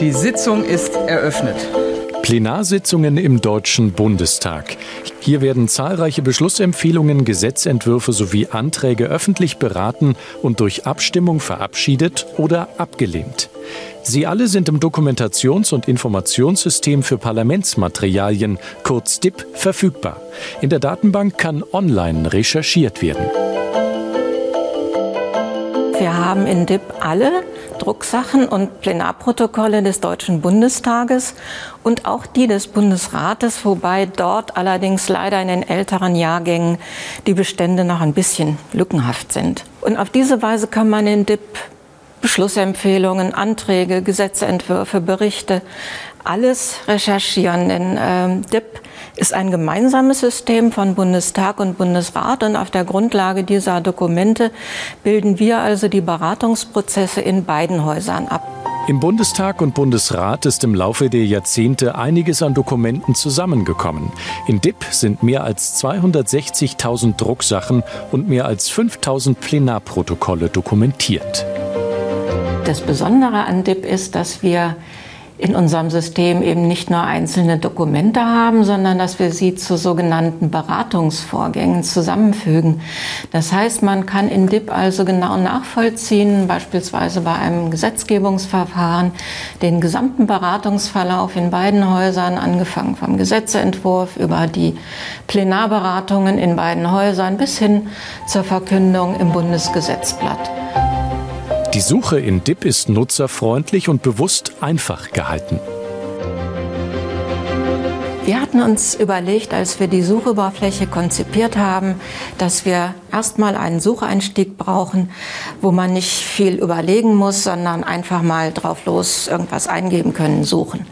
Die Sitzung ist eröffnet. Plenarsitzungen im Deutschen Bundestag. Hier werden zahlreiche Beschlussempfehlungen, Gesetzentwürfe sowie Anträge öffentlich beraten und durch Abstimmung verabschiedet oder abgelehnt. Sie alle sind im Dokumentations- und Informationssystem für Parlamentsmaterialien, kurz DIP, verfügbar. In der Datenbank kann online recherchiert werden. Haben in DIP alle Drucksachen und Plenarprotokolle des Deutschen Bundestages und auch die des Bundesrates, wobei dort allerdings leider in den älteren Jahrgängen die Bestände noch ein bisschen lückenhaft sind. Und auf diese Weise kann man in DIP Beschlussempfehlungen, Anträge, Gesetzentwürfe, Berichte, alles recherchieren. Denn äh, DIP ist ein gemeinsames System von Bundestag und Bundesrat und auf der Grundlage dieser Dokumente bilden wir also die Beratungsprozesse in beiden Häusern ab. Im Bundestag und Bundesrat ist im Laufe der Jahrzehnte einiges an Dokumenten zusammengekommen. In DIP sind mehr als 260.000 Drucksachen und mehr als 5.000 Plenarprotokolle dokumentiert. Das Besondere an DIP ist, dass wir in unserem System eben nicht nur einzelne Dokumente haben, sondern dass wir sie zu sogenannten Beratungsvorgängen zusammenfügen. Das heißt, man kann in DIP also genau nachvollziehen, beispielsweise bei einem Gesetzgebungsverfahren, den gesamten Beratungsverlauf in beiden Häusern, angefangen vom Gesetzentwurf über die Plenarberatungen in beiden Häusern bis hin zur Verkündung im Bundesgesetzblatt. Die Suche in DIP ist nutzerfreundlich und bewusst einfach gehalten. Wir hatten uns überlegt, als wir die Suchoberfläche konzipiert haben, dass wir erstmal einen Sucheinstieg brauchen, wo man nicht viel überlegen muss, sondern einfach mal drauf los irgendwas eingeben können, suchen.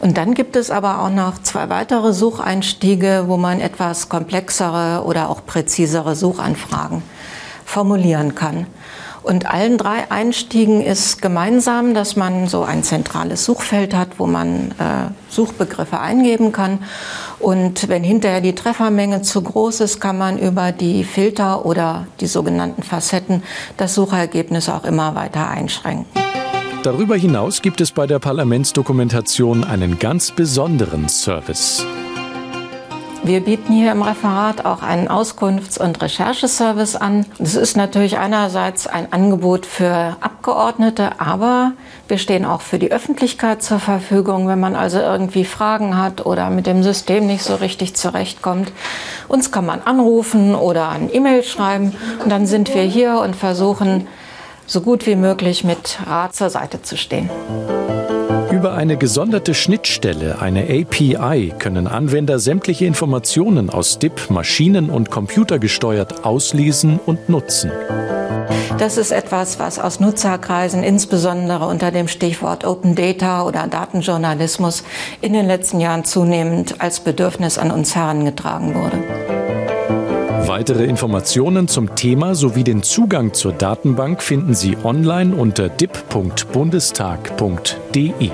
Und dann gibt es aber auch noch zwei weitere Sucheinstiege, wo man etwas komplexere oder auch präzisere Suchanfragen formulieren kann. Und allen drei Einstiegen ist gemeinsam, dass man so ein zentrales Suchfeld hat, wo man äh, Suchbegriffe eingeben kann. Und wenn hinterher die Treffermenge zu groß ist, kann man über die Filter oder die sogenannten Facetten das Suchergebnis auch immer weiter einschränken. Darüber hinaus gibt es bei der Parlamentsdokumentation einen ganz besonderen Service. Wir bieten hier im Referat auch einen Auskunfts- und Rechercheservice an. Das ist natürlich einerseits ein Angebot für Abgeordnete, aber wir stehen auch für die Öffentlichkeit zur Verfügung, wenn man also irgendwie Fragen hat oder mit dem System nicht so richtig zurechtkommt. Uns kann man anrufen oder ein E-Mail schreiben und dann sind wir hier und versuchen, so gut wie möglich mit Rat zur Seite zu stehen. Eine gesonderte Schnittstelle, eine API, können Anwender sämtliche Informationen aus DIP maschinen- und computergesteuert auslesen und nutzen. Das ist etwas, was aus Nutzerkreisen, insbesondere unter dem Stichwort Open Data oder Datenjournalismus, in den letzten Jahren zunehmend als Bedürfnis an uns herangetragen wurde. Weitere Informationen zum Thema sowie den Zugang zur Datenbank finden Sie online unter dip.bundestag.de.